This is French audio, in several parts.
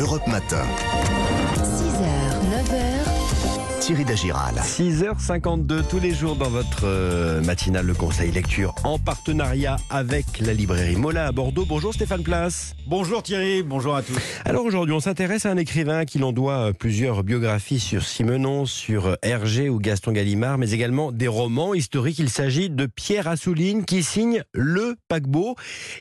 Europe Matin. 6h, 9h, Thierry Dagiral. 6h52 tous les jours dans votre euh, matinale Le Conseil Lecture en partenariat avec la librairie Mola à Bordeaux. Bonjour Stéphane Place. Bonjour Thierry, bonjour à tous. Alors aujourd'hui on s'intéresse à un écrivain qui l'on doit euh, plusieurs biographies sur Simenon, sur euh, Hergé ou Gaston Gallimard, mais également des romans historiques. Il s'agit de Pierre Assouline qui signe Le paquebot.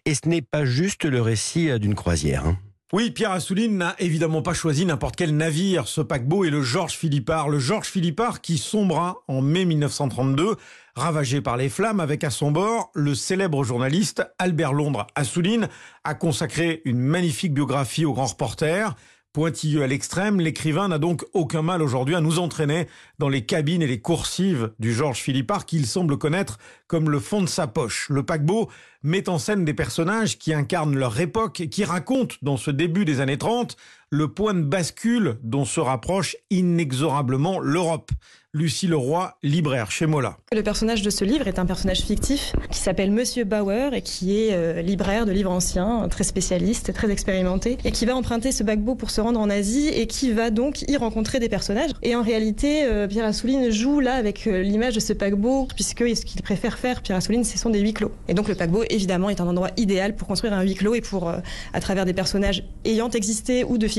Et ce n'est pas juste le récit d'une croisière. hein. Oui, Pierre Assouline n'a évidemment pas choisi n'importe quel navire. Ce paquebot est le Georges Philippard. Le Georges Philippard qui sombra en mai 1932, ravagé par les flammes, avec à son bord le célèbre journaliste Albert Londres. Assouline a consacré une magnifique biographie au grand reporter. Pointilleux à l'extrême, l'écrivain n'a donc aucun mal aujourd'hui à nous entraîner dans les cabines et les coursives du Georges Philippard qu'il semble connaître comme le fond de sa poche. Le paquebot met en scène des personnages qui incarnent leur époque et qui racontent dans ce début des années 30 le point de bascule dont se rapproche inexorablement l'Europe. Lucie Leroy, libraire chez Mola. Le personnage de ce livre est un personnage fictif qui s'appelle Monsieur Bauer et qui est euh, libraire de livres anciens, très spécialiste, très expérimenté, et qui va emprunter ce paquebot pour se rendre en Asie et qui va donc y rencontrer des personnages. Et en réalité, euh, Pierre Assouline joue là avec euh, l'image de ce paquebot, puisque ce qu'il préfère faire, Pierre Assouline, ce sont des huis clos. Et donc le paquebot, évidemment, est un endroit idéal pour construire un huis clos et pour, à travers des personnages ayant existé ou de fiction,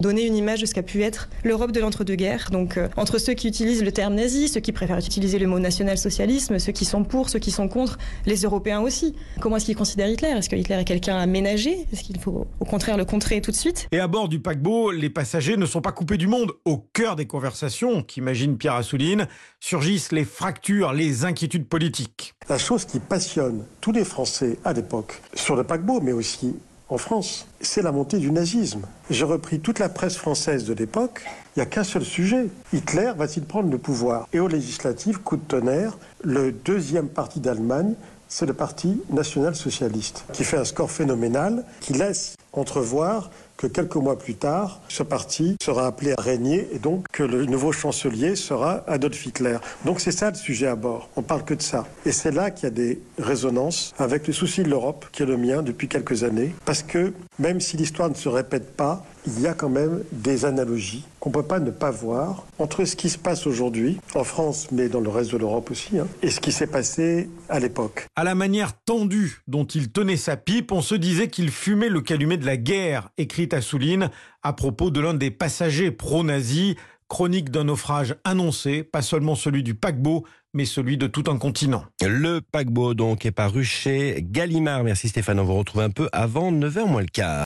donner une image de ce qu'a pu être l'Europe de l'entre-deux-guerres. Donc euh, entre ceux qui utilisent le terme nazi, ceux qui préfèrent utiliser le mot national-socialisme, ceux qui sont pour, ceux qui sont contre, les Européens aussi. Comment est-ce qu'ils considèrent Hitler? Est-ce que Hitler est quelqu'un à ménager Est-ce qu'il faut au contraire le contrer tout de suite? Et à bord du paquebot, les passagers ne sont pas coupés du monde. Au cœur des conversations qu'imagine Pierre Assouline surgissent les fractures, les inquiétudes politiques. La chose qui passionne tous les Français à l'époque, sur le paquebot, mais aussi en France, c'est la montée du nazisme. J'ai repris toute la presse française de l'époque. Il n'y a qu'un seul sujet. Hitler va-t-il prendre le pouvoir? Et aux législatives, coup de tonnerre, le deuxième parti d'Allemagne, c'est le Parti national-socialiste, qui fait un score phénoménal, qui laisse entrevoir que quelques mois plus tard, ce parti sera appelé à régner et donc que le nouveau chancelier sera Adolf Hitler. Donc c'est ça le sujet à bord. On parle que de ça. Et c'est là qu'il y a des résonances avec le souci de l'Europe, qui est le mien depuis quelques années. Parce que même si l'histoire ne se répète pas, il y a quand même des analogies qu'on ne peut pas ne pas voir entre ce qui se passe aujourd'hui, en France, mais dans le reste de l'Europe aussi, hein, et ce qui s'est passé à l'époque. À la manière tendue dont il tenait sa pipe, on se disait qu'il fumait le calumet de la guerre, écrit Assouline à propos de l'un des passagers pro-nazis, chronique d'un naufrage annoncé, pas seulement celui du paquebot, mais celui de tout un continent. Le paquebot donc est paru chez Gallimard. Merci Stéphane, on vous retrouve un peu avant 9h moins le quart.